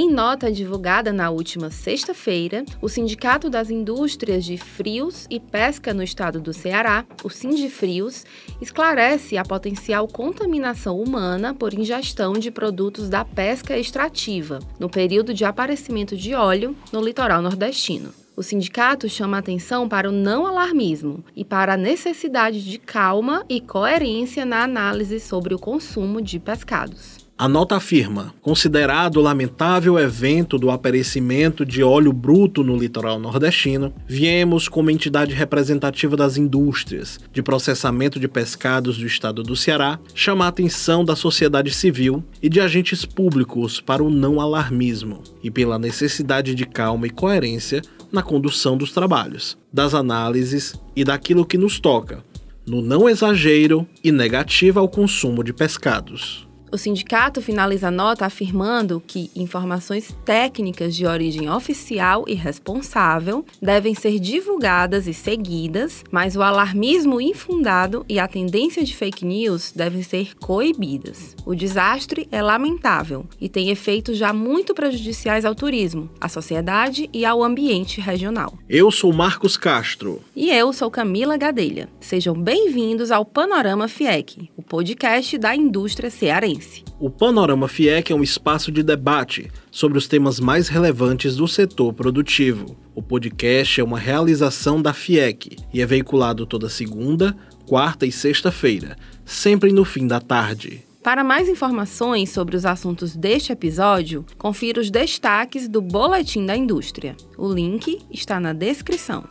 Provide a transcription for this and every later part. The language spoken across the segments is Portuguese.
Em nota divulgada na última sexta-feira, o Sindicato das Indústrias de Frios e Pesca no estado do Ceará, o Sindifrios, esclarece a potencial contaminação humana por ingestão de produtos da pesca extrativa no período de aparecimento de óleo no litoral nordestino. O sindicato chama atenção para o não alarmismo e para a necessidade de calma e coerência na análise sobre o consumo de pescados. A nota afirma: considerado o lamentável evento do aparecimento de óleo bruto no litoral nordestino, viemos, como entidade representativa das indústrias de processamento de pescados do estado do Ceará, chamar a atenção da sociedade civil e de agentes públicos para o não alarmismo e pela necessidade de calma e coerência na condução dos trabalhos, das análises e daquilo que nos toca, no não exagero e negativa ao consumo de pescados. O sindicato finaliza a nota afirmando que informações técnicas de origem oficial e responsável devem ser divulgadas e seguidas, mas o alarmismo infundado e a tendência de fake news devem ser coibidas. O desastre é lamentável e tem efeitos já muito prejudiciais ao turismo, à sociedade e ao ambiente regional. Eu sou Marcos Castro. E eu sou Camila Gadelha. Sejam bem-vindos ao Panorama FIEC, o podcast da indústria cearense. O Panorama FIEC é um espaço de debate sobre os temas mais relevantes do setor produtivo. O podcast é uma realização da FIEC e é veiculado toda segunda, quarta e sexta-feira, sempre no fim da tarde. Para mais informações sobre os assuntos deste episódio, confira os destaques do Boletim da Indústria. O link está na descrição.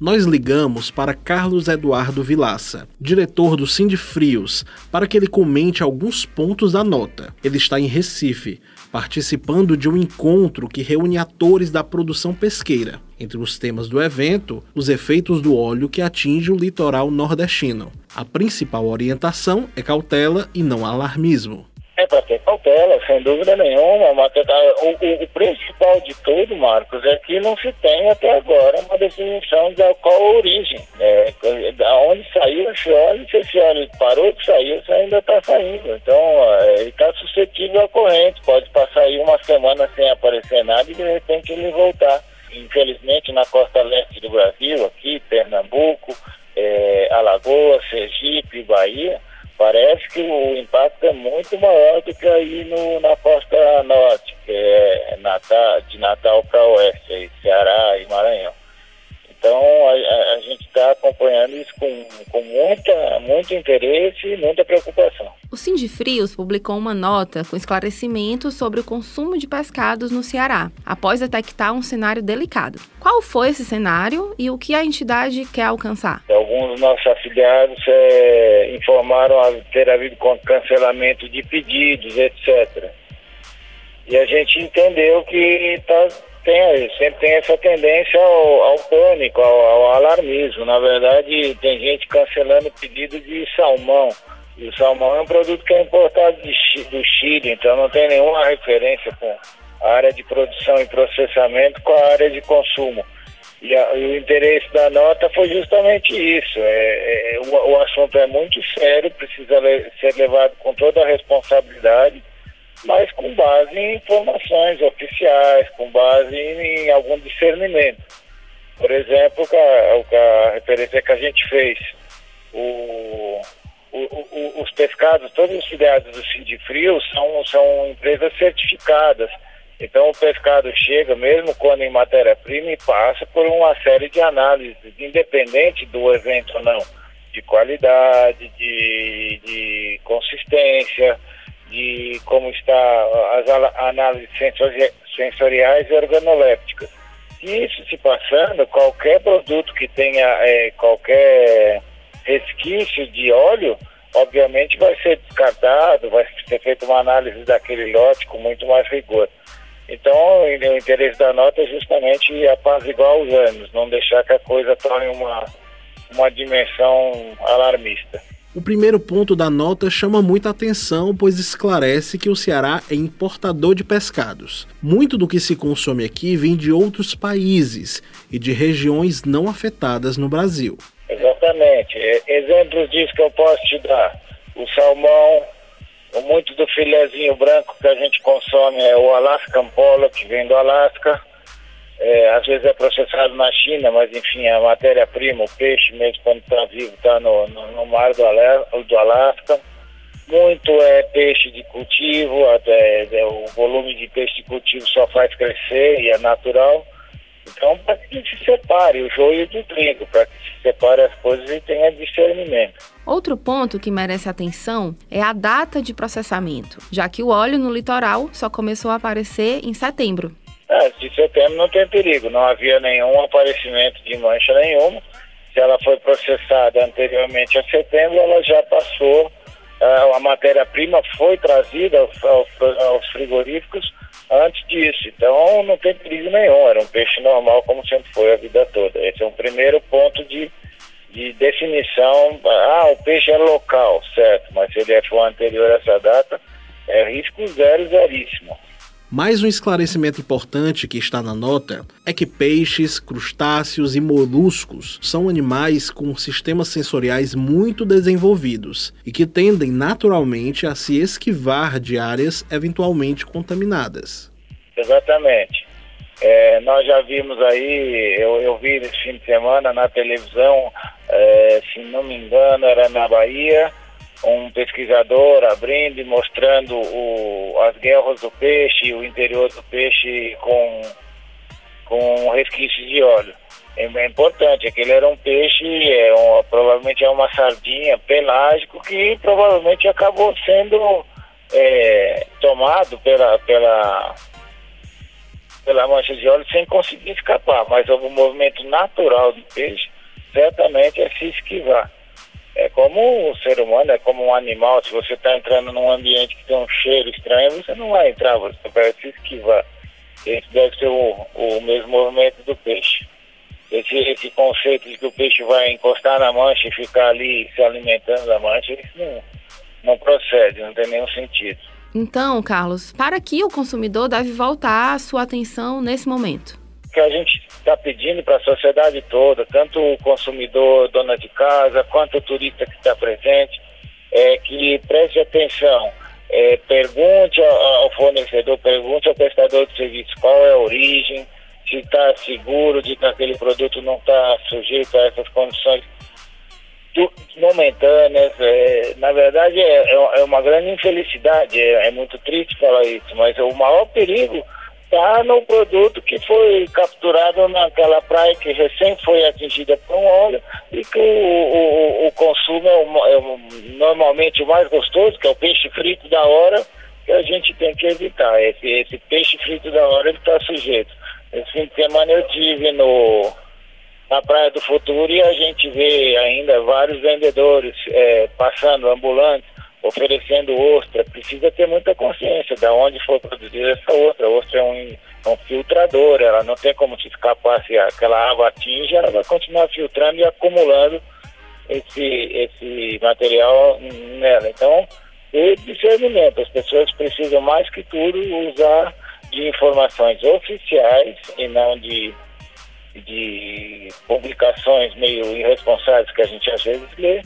Nós ligamos para Carlos Eduardo Vilaça, diretor do Sindifrios, para que ele comente alguns pontos da nota. Ele está em Recife, participando de um encontro que reúne atores da produção pesqueira. Entre os temas do evento, os efeitos do óleo que atinge o litoral nordestino. A principal orientação é cautela e não alarmismo para ter cautela, sem dúvida nenhuma. Mas o, o, o, principal de tudo, Marcos, é que não se tem até agora uma definição de qual a origem. Né? Da onde saiu esse óleo, se esse óleo parou de sair, se ainda está saindo. Então, é, ele está suscetível à corrente. Pode passar aí uma semana sem aparecer nada e de repente ele voltar. Infelizmente, na costa leste do Brasil, aqui, muito interesse e muita preocupação. O Sindifrios publicou uma nota com esclarecimentos sobre o consumo de pescados no Ceará, após detectar um cenário delicado. Qual foi esse cenário e o que a entidade quer alcançar? Alguns dos nossos afiliados é, informaram ter havido cancelamento de pedidos, etc. E a gente entendeu que está tem, sempre tem essa tendência ao, ao pânico, ao, ao, alarmismo. Na verdade, tem gente cancelando pedido de salmão. E o salmão é um produto que é importado de, do Chile, então não tem nenhuma referência com a área de produção e processamento com a área de consumo. E, a, e o interesse da nota foi justamente isso. É, é, o, o assunto é muito sério, precisa le, ser levado com toda a responsabilidade mas com base em informações oficiais, com base em, algum discernimento. Por exemplo, a, a, referência que a gente fez, o, o, o, os pescados, todos os filiados do Sindifrio são, são empresas certificadas. Então o pescado chega, mesmo quando em matéria-prima, e passa por uma série de análises, independente do evento ou não, de qualidade, de, de consistência, de como está as análises sensoriais e organolépticas. E isso se passando, qualquer produto que tenha é, qualquer resquício de óleo, obviamente vai ser descartado, vai ser feita uma análise daquele lote com muito mais rigor. Então, o interesse da nota é justamente apaziguar os anos, não deixar que a coisa torne uma, uma dimensão alarmista. O primeiro ponto da nota chama muita atenção, pois esclarece que o Ceará é importador de pescados. Muito do que se consome aqui vem de outros países e de regiões não afetadas no Brasil. Exatamente. Exemplos disso que eu posso te dar: o salmão, muito do filezinho branco que a gente consome é o Alaskan Polo, que vem do Alasca. É, às vezes é processado na China, mas enfim, a matéria-prima, o peixe mesmo quando está vivo, está no, no, no, mar do, do Alasca. Muito é peixe de cultivo, até, é, o volume de peixe de cultivo só faz crescer e é natural. Então, para que se separe o joio do trigo, para que se separe as coisas e tenha discernimento. Outro ponto que merece atenção é a data de processamento, já que o óleo no litoral só começou a aparecer em setembro. É, de setembro não tem perigo, não havia nenhum aparecimento de mancha nenhuma. Se ela foi processada anteriormente a setembro, ela já passou, é, a matéria-prima foi trazida aos frigoríficos antes disso. Então não tem perigo nenhum, era um peixe normal como sempre foi a vida toda. Esse é um primeiro ponto de, de definição. Ah, o peixe é local, certo, mas se ele for anterior a essa data, é risco zero, zeríssimo. Mais um esclarecimento importante que está na nota é que peixes, crustáceos e moluscos são animais com sistemas sensoriais muito desenvolvidos e que tendem naturalmente a se esquivar de áreas eventualmente contaminadas. Exatamente. É, nós já vimos aí, eu, eu vi esse fim de semana na televisão, é, se não me engano, era na Bahia, um pesquisador abrindo e mostrando o, as guerras do peixe, o interior do peixe com, com resquícios de óleo. É, é importante, aquele era um peixe, é provavelmente é uma sardinha pelágico que provavelmente acabou sendo é, tomado pela, pela, pela mancha de óleo sem conseguir escapar, mas o movimento natural do peixe certamente é se esquivar. É como o ser humano, é como um animal. Se você está entrando num ambiente que tem um cheiro estranho, você não vai entrar, você vai se esquivar. Esse deve ser o, o mesmo movimento do peixe. Esse, esse conceito de que o peixe vai encostar na mancha e ficar ali se alimentando da mancha, isso não, não procede, não tem nenhum sentido. Então, Carlos, para que o consumidor deve voltar a sua atenção nesse momento? Que a gente está pedindo para a sociedade toda, tanto o consumidor, dona de casa, quanto o turista que está presente, é que preste atenção, é, pergunte ao fornecedor, pergunte ao prestador de serviço qual é a origem, se está seguro de que aquele produto não está sujeito a essas condições momentâneas. É, na verdade, é, é, é uma grande infelicidade, é, é muito triste falar isso, mas o maior perigo está no produto que foi capturado naquela praia que recém foi atingida por um óleo e que o, o, o consumo é, o, é o, normalmente o mais gostoso, que é o peixe frito da hora, que a gente tem que evitar. Esse, esse peixe frito da hora ele está sujeito. Esse fim de semana eu tive no, na Praia do Futuro e a gente vê ainda vários vendedores é, passando, ambulantes, oferecendo ostra, precisa ter muita consciência de onde foi produzida essa ostra. A ostra é um, é um filtrador, ela não tem como se escapar se aquela água atinge, ela vai continuar filtrando e acumulando esse, esse material nela. Então, e discernimento, as pessoas precisam mais que tudo usar de informações oficiais e não de, de publicações meio irresponsáveis que a gente às vezes lê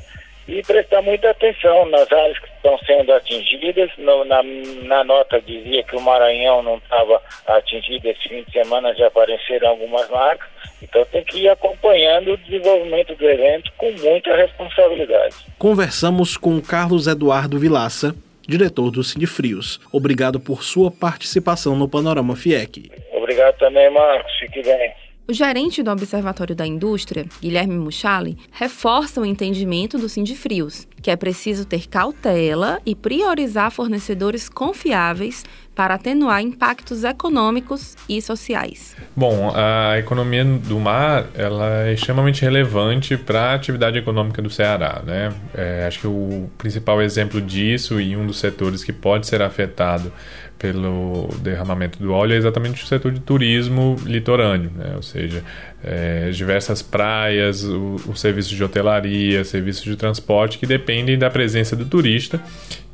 e prestar muita atenção nas áreas que estão sendo atingidas. No, na, na, nota dizia que o Maranhão não estava atingido esse fim de semana, já apareceram algumas marcas. Então tem que ir acompanhando o desenvolvimento do evento com muita responsabilidade. Conversamos com Carlos Eduardo Vilaça, diretor do Frios. Obrigado por sua participação no Panorama FIEC. Obrigado também, Marcos. Fique bem. O gerente do Observatório da Indústria, Guilherme Muchali, reforça o entendimento do Sindifrios, que é preciso ter cautela e priorizar fornecedores confiáveis para atenuar impactos econômicos e sociais. Bom, a economia do mar ela é extremamente relevante para a atividade econômica do Ceará. Né? É, acho que o principal exemplo disso e um dos setores que pode ser afetado pelo derramamento do óleo é exatamente o setor de turismo litorâneo, né? ou seja, é, diversas praias, o, o serviço de hotelaria, serviços de transporte que dependem da presença do turista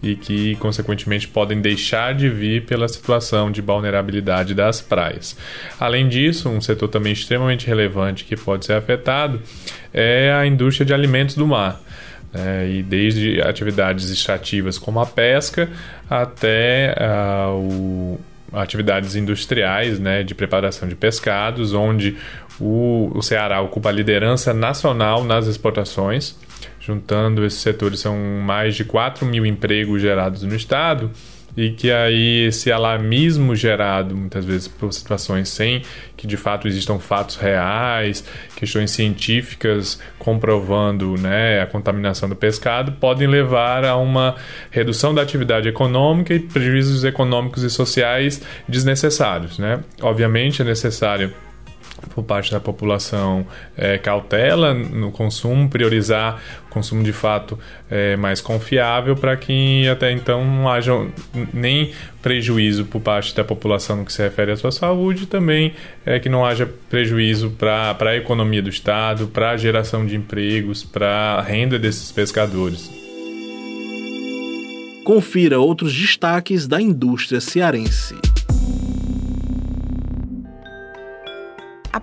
e que, consequentemente, podem deixar de vir pela situação de vulnerabilidade das praias. Além disso, um setor também extremamente relevante que pode ser afetado é a indústria de alimentos do mar né? e desde atividades extrativas como a pesca até uh, o, atividades industriais né, de preparação de pescados, onde o, o Ceará ocupa a liderança nacional nas exportações. Juntando esses setores, são mais de 4 mil empregos gerados no estado e que aí esse alarmismo gerado muitas vezes por situações sem que de fato existam fatos reais, questões científicas comprovando né, a contaminação do pescado, podem levar a uma redução da atividade econômica e prejuízos econômicos e sociais desnecessários. Né? Obviamente é necessário por parte da população é, cautela no consumo, priorizar o consumo de fato é, mais confiável para que até então não haja nem prejuízo por parte da população no que se refere à sua saúde, também é, que não haja prejuízo para a economia do Estado, para a geração de empregos, para a renda desses pescadores. Confira outros destaques da indústria cearense.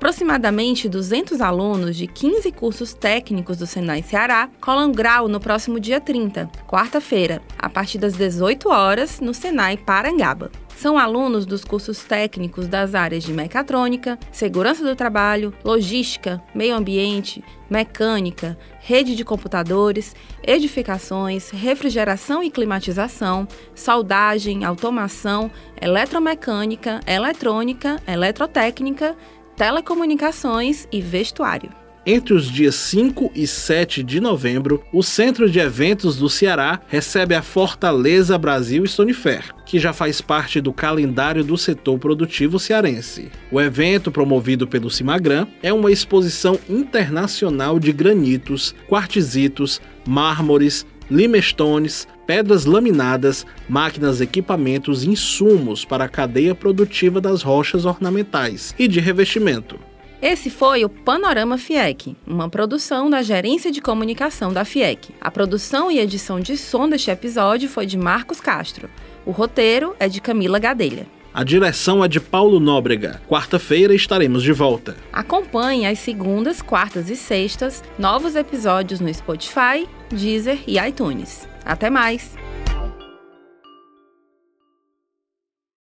Aproximadamente 200 alunos de 15 cursos técnicos do Senai Ceará colam grau no próximo dia 30, quarta-feira, a partir das 18 horas, no Senai Parangaba. São alunos dos cursos técnicos das áreas de mecatrônica, segurança do trabalho, logística, meio ambiente, mecânica, rede de computadores, edificações, refrigeração e climatização, soldagem, automação, eletromecânica, eletrônica, eletrotécnica telecomunicações e vestuário. Entre os dias 5 e 7 de novembro, o Centro de Eventos do Ceará recebe a Fortaleza Brasil Stone Fair, que já faz parte do calendário do setor produtivo cearense. O evento, promovido pelo Cimagran, é uma exposição internacional de granitos, quartzitos, mármores, limestones, pedras laminadas, máquinas, equipamentos e insumos para a cadeia produtiva das rochas ornamentais e de revestimento. Esse foi o Panorama FIEC, uma produção da Gerência de Comunicação da FIEC. A produção e edição de som deste episódio foi de Marcos Castro. O roteiro é de Camila Gadelha. A direção é de Paulo Nóbrega. Quarta-feira estaremos de volta. Acompanhe às segundas, quartas e sextas novos episódios no Spotify, Deezer e iTunes. Até mais!